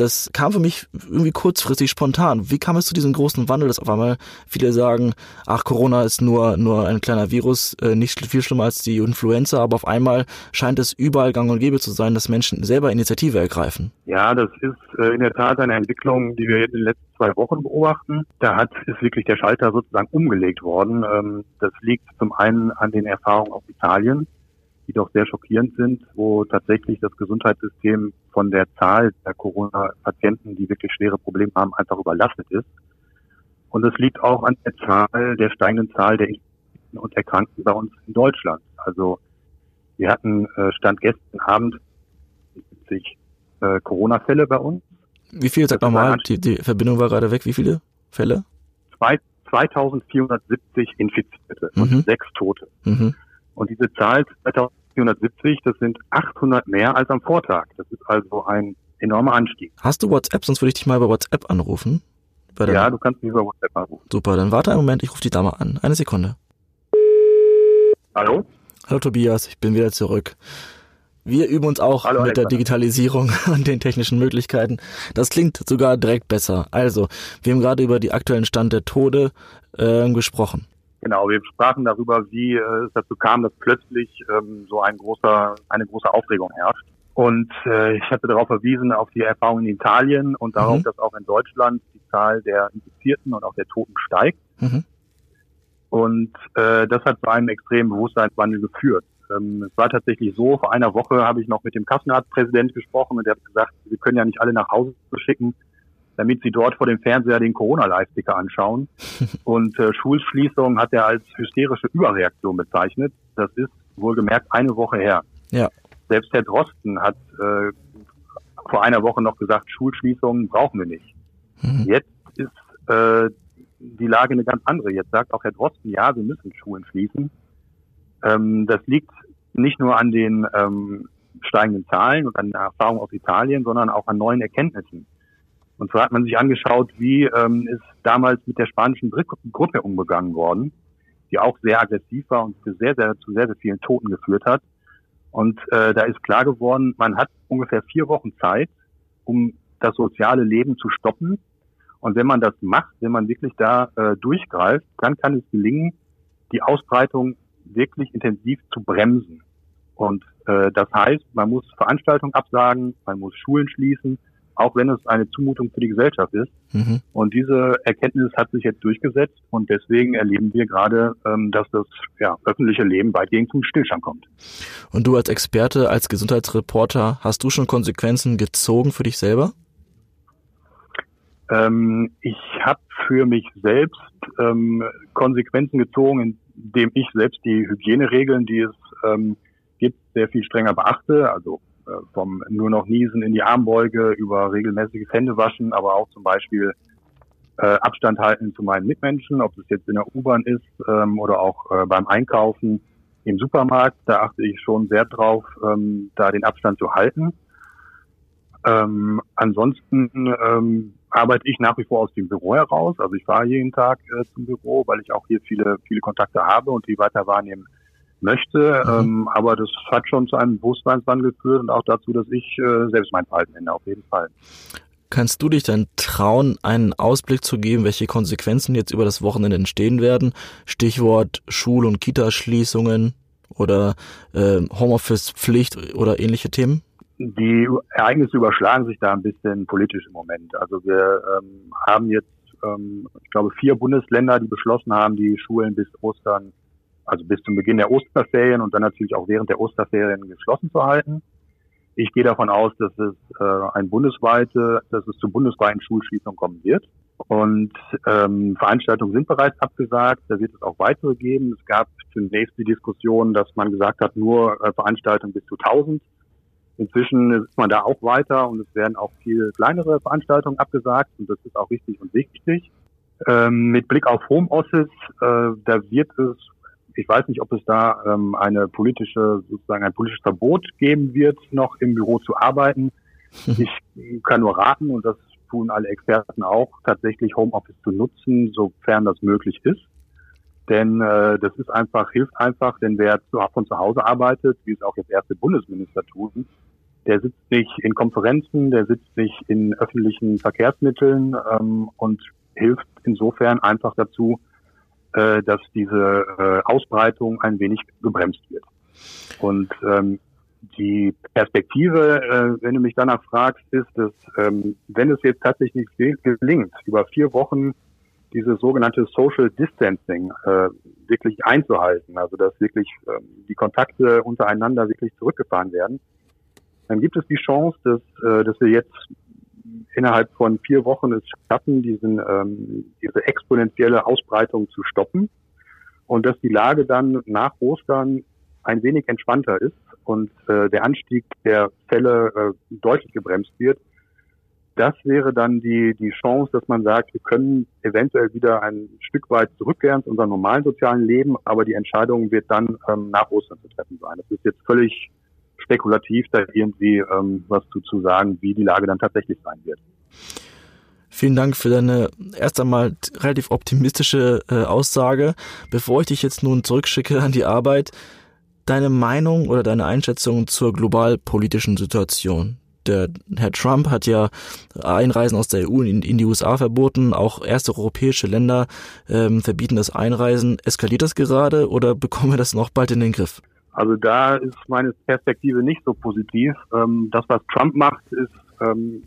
das kam für mich irgendwie kurzfristig spontan. Wie kam es zu diesem großen Wandel, dass auf einmal viele sagen, ach, Corona ist nur, nur ein kleiner Virus, äh, nicht viel schlimmer als die Influenza, aber auf einmal scheint es überall gang und gäbe zu sein, dass Menschen selber Initiative ergreifen. Ja, das ist äh, in der Tat eine Entwicklung, die wir in den letzten zwei Wochen beobachten. Da hat, ist wirklich der Schalter sozusagen umgelegt worden. Ähm, das liegt zum einen an den Erfahrungen aus Italien die doch sehr schockierend sind, wo tatsächlich das Gesundheitssystem von der Zahl der Corona-Patienten, die wirklich schwere Probleme haben, einfach überlastet ist. Und es liegt auch an der Zahl, der steigenden Zahl der Infizierten und Erkrankten bei uns in Deutschland. Also wir hatten äh, Stand gestern Abend 70 äh, Corona-Fälle bei uns. Wie viele, sag nochmal, die, die Verbindung war gerade weg, wie viele Fälle? Zwei, 2470 Infizierte mhm. und sechs Tote. Mhm. Und diese Zahl 470, das sind 800 mehr als am Vortag. Das ist also ein enormer Anstieg. Hast du WhatsApp? Sonst würde ich dich mal über WhatsApp anrufen. Ja, du kannst mich über WhatsApp anrufen. Super, dann warte einen Moment, ich rufe die Dame an. Eine Sekunde. Hallo? Hallo Tobias, ich bin wieder zurück. Wir üben uns auch Hallo, mit der Digitalisierung [LAUGHS] und den technischen Möglichkeiten. Das klingt sogar direkt besser. Also, wir haben gerade über die aktuellen Stand der Tode äh, gesprochen. Genau, wir sprachen darüber, wie äh, es dazu kam, dass plötzlich ähm, so ein großer, eine große Aufregung herrscht. Und äh, ich hatte darauf verwiesen, auf die Erfahrungen in Italien und darauf, mhm. dass auch in Deutschland die Zahl der Infizierten und auch der Toten steigt. Mhm. Und äh, das hat zu einem extremen Bewusstseinswandel geführt. Ähm, es war tatsächlich so, vor einer Woche habe ich noch mit dem Kassenarztpräsident gesprochen und der hat gesagt, wir können ja nicht alle nach Hause schicken, damit sie dort vor dem Fernseher den Corona-Live-Ticker anschauen. [LAUGHS] Und äh, Schulschließung hat er als hysterische Überreaktion bezeichnet. Das ist wohlgemerkt eine Woche her. Ja. Selbst Herr Drosten hat äh, vor einer Woche noch gesagt, Schulschließungen brauchen wir nicht. Mhm. Jetzt ist äh, die Lage eine ganz andere. Jetzt sagt auch Herr Drosten, ja, wir müssen Schulen schließen. Ähm, das liegt nicht nur an den ähm, steigenden Zahlen und an der Erfahrung aus Italien, sondern auch an neuen Erkenntnissen. Und zwar hat man sich angeschaut, wie ähm, ist damals mit der spanischen Grippe umgegangen worden, die auch sehr aggressiv war und sehr, sehr, zu sehr, sehr vielen Toten geführt hat. Und äh, da ist klar geworden, man hat ungefähr vier Wochen Zeit, um das soziale Leben zu stoppen. Und wenn man das macht, wenn man wirklich da äh, durchgreift, dann kann es gelingen, die Ausbreitung wirklich intensiv zu bremsen. Und äh, das heißt, man muss Veranstaltungen absagen, man muss Schulen schließen, auch wenn es eine Zumutung für die Gesellschaft ist. Mhm. Und diese Erkenntnis hat sich jetzt durchgesetzt und deswegen erleben wir gerade, ähm, dass das ja, öffentliche Leben weitgehend zum Stillstand kommt. Und du als Experte, als Gesundheitsreporter, hast du schon Konsequenzen gezogen für dich selber? Ähm, ich habe für mich selbst ähm, Konsequenzen gezogen, indem ich selbst die Hygieneregeln, die es ähm, gibt, sehr viel strenger beachte. Also vom nur noch Niesen in die Armbeuge über regelmäßiges Händewaschen, aber auch zum Beispiel äh, Abstand halten zu meinen Mitmenschen, ob es jetzt in der U-Bahn ist ähm, oder auch äh, beim Einkaufen im Supermarkt. Da achte ich schon sehr drauf, ähm, da den Abstand zu halten. Ähm, ansonsten ähm, arbeite ich nach wie vor aus dem Büro heraus. Also ich fahre jeden Tag äh, zum Büro, weil ich auch hier viele, viele Kontakte habe und die weiter wahrnehmen möchte. Mhm. Ähm, aber das hat schon zu einem Bewusstseinswandel geführt und auch dazu, dass ich äh, selbst mein Verhalten ändere, auf jeden Fall. Kannst du dich dann trauen, einen Ausblick zu geben, welche Konsequenzen jetzt über das Wochenende entstehen werden? Stichwort Schul- und Kitaschließungen oder äh, Homeoffice-Pflicht oder ähnliche Themen? Die Ereignisse überschlagen sich da ein bisschen politisch im Moment. Also wir ähm, haben jetzt, ähm, ich glaube, vier Bundesländer, die beschlossen haben, die Schulen bis Ostern, also bis zum Beginn der Osterferien und dann natürlich auch während der Osterferien geschlossen zu halten. Ich gehe davon aus, dass es äh, ein bundesweite, dass es zu bundesweiten Schulschließungen kommen wird. Und ähm, Veranstaltungen sind bereits abgesagt. Da wird es auch weitere geben. Es gab zunächst die Diskussion, dass man gesagt hat, nur äh, Veranstaltungen bis zu 1000. Inzwischen ist man da auch weiter und es werden auch viel kleinere Veranstaltungen abgesagt und das ist auch richtig und wichtig. Ähm, mit Blick auf Homeoffice, äh, da wird es ich weiß nicht, ob es da ähm, eine politische, sozusagen ein politisches Verbot geben wird, noch im Büro zu arbeiten. [LAUGHS] Ich kann nur raten, und das tun alle Experten auch, tatsächlich Homeoffice zu nutzen, sofern das möglich ist. Denn äh, das ist einfach, hilft einfach, denn wer von zu Hause arbeitet, wie es auch jetzt erste Bundesminister tun, der sitzt nicht in Konferenzen, der sitzt nicht in öffentlichen Verkehrsmitteln ähm, und hilft insofern einfach dazu, äh, dass diese äh, Ausbreitung ein wenig gebremst wird. Und ähm, die Perspektive, äh, wenn du mich danach fragst, ist, dass ähm, wenn es jetzt tatsächlich gelingt, über vier Wochen dieses sogenannte Social Distancing äh, wirklich einzuhalten, also dass wirklich äh, die Kontakte untereinander wirklich zurückgefahren werden, dann gibt es die Chance, dass, äh, dass wir jetzt innerhalb von vier Wochen es schaffen, diesen, ähm, diese exponentielle Ausbreitung zu stoppen und dass die Lage dann nach Ostern ein wenig entspannter ist und äh, der Anstieg der Fälle äh, deutlich gebremst wird. Das wäre dann die, die Chance, dass man sagt, wir können eventuell wieder ein Stück weit zurückkehren zu unserem normalen sozialen Leben, aber die Entscheidung wird dann ähm, nach Ostern zu treffen sein. Das ist jetzt völlig spekulativ, da irgendwie ähm, was zu, zu sagen, wie die Lage dann tatsächlich sein wird. Vielen Dank für deine erst einmal relativ optimistische äh, Aussage. Bevor ich dich jetzt nun zurückschicke an die Arbeit, deine Meinung oder deine Einschätzung zur globalpolitischen Situation. Der Herr Trump hat ja Einreisen aus der EU in, in die USA verboten. Auch erste europäische Länder ähm, verbieten das Einreisen. Eskaliert das gerade oder [LAUGHS] bekommen wir das noch bald in den Griff? Also da ist meine Perspektive nicht so positiv. Ähm, das, was Trump macht, ist ähm,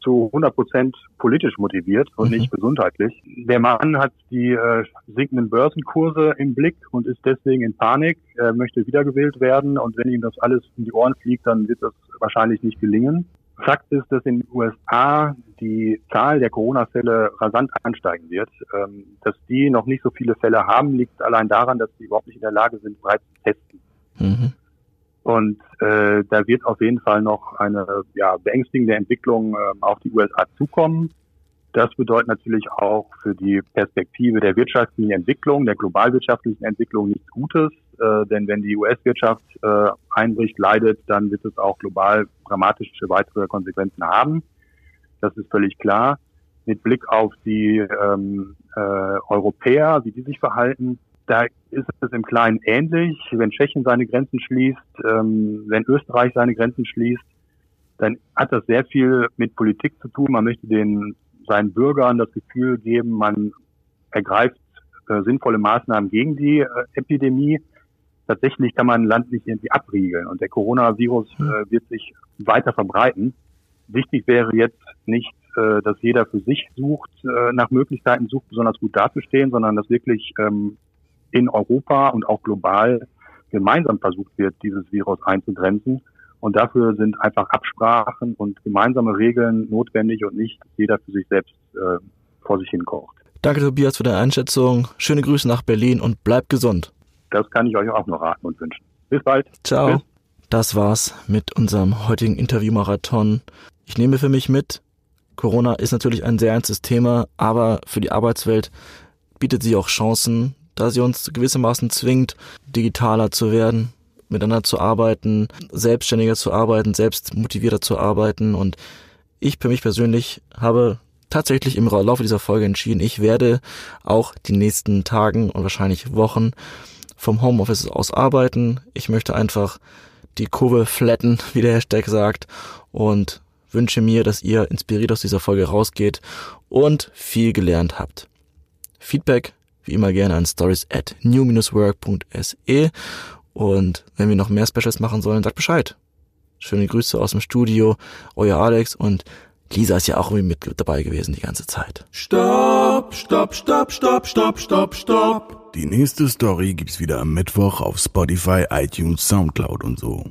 zu 100 Prozent politisch motiviert und mhm. nicht gesundheitlich. Der Mann hat die äh, sinkenden Börsenkurse im Blick und ist deswegen in Panik. Er möchte wiedergewählt werden und wenn ihm das alles in die Ohren fliegt, dann wird das wahrscheinlich nicht gelingen. Fakt ist, dass in den USA die Zahl der Corona-Fälle rasant ansteigen wird. Ähm, dass die noch nicht so viele Fälle haben, liegt allein daran, dass sie überhaupt nicht in der Lage sind, bereits zu testen. Mhm. Und äh, da wird auf jeden Fall noch eine ja, beängstigende Entwicklung äh, auf die USA zukommen. Das bedeutet natürlich auch für die Perspektive der wirtschaftlichen Entwicklung, der globalwirtschaftlichen Entwicklung nichts Gutes. Äh, denn wenn die US-Wirtschaft äh, einbricht, leidet, dann wird es auch global dramatische weitere Konsequenzen haben. Das ist völlig klar. Mit Blick auf die ähm, äh, Europäer, wie die sich verhalten, da ist es im Kleinen ähnlich. Wenn Tschechien seine Grenzen schließt, ähm, wenn Österreich seine Grenzen schließt, dann hat das sehr viel mit Politik zu tun. Man möchte den seinen Bürgern das Gefühl geben, man ergreift äh, sinnvolle Maßnahmen gegen die äh, Epidemie. Tatsächlich kann man ein Land nicht irgendwie abriegeln und der Coronavirus hm. äh, wird sich weiter verbreiten. Wichtig wäre jetzt nicht, äh, dass jeder für sich sucht, äh, nach Möglichkeiten sucht, besonders gut dazustehen, sondern dass wirklich ähm, in Europa und auch global gemeinsam versucht wird, dieses Virus einzugrenzen. Und dafür sind einfach Absprachen und gemeinsame Regeln notwendig und nicht jeder für sich selbst äh, vor sich hin kocht. Danke, Tobias, für deine Einschätzung. Schöne Grüße nach Berlin und bleib gesund. Das kann ich euch auch nur raten und wünschen. Bis bald. Ciao. Bis. Das war's mit unserem heutigen Interviewmarathon. Ich nehme für mich mit, Corona ist natürlich ein sehr ernstes Thema, aber für die Arbeitswelt bietet sie auch Chancen, da sie uns gewissermaßen zwingt, digitaler zu werden, miteinander zu arbeiten, selbstständiger zu arbeiten, selbst motivierter zu arbeiten. Und ich für mich persönlich habe tatsächlich im Laufe dieser Folge entschieden, ich werde auch die nächsten Tagen und wahrscheinlich Wochen vom Homeoffice aus arbeiten. Ich möchte einfach die Kurve flatten, [LAUGHS] wie der Hashtag sagt, und wünsche mir, dass ihr inspiriert aus dieser Folge rausgeht und viel gelernt habt. Feedback wie immer gerne an stories at new-work.se und wenn wir noch mehr Specials machen sollen, sagt Bescheid. Schöne Grüße aus dem Studio, euer Alex und Lisa ist ja auch irgendwie mit dabei gewesen die ganze Zeit. Stopp, stopp, stopp, stopp, stopp, stopp, stopp. Die nächste Story gibt's wieder am Mittwoch auf Spotify, iTunes, Soundcloud und so.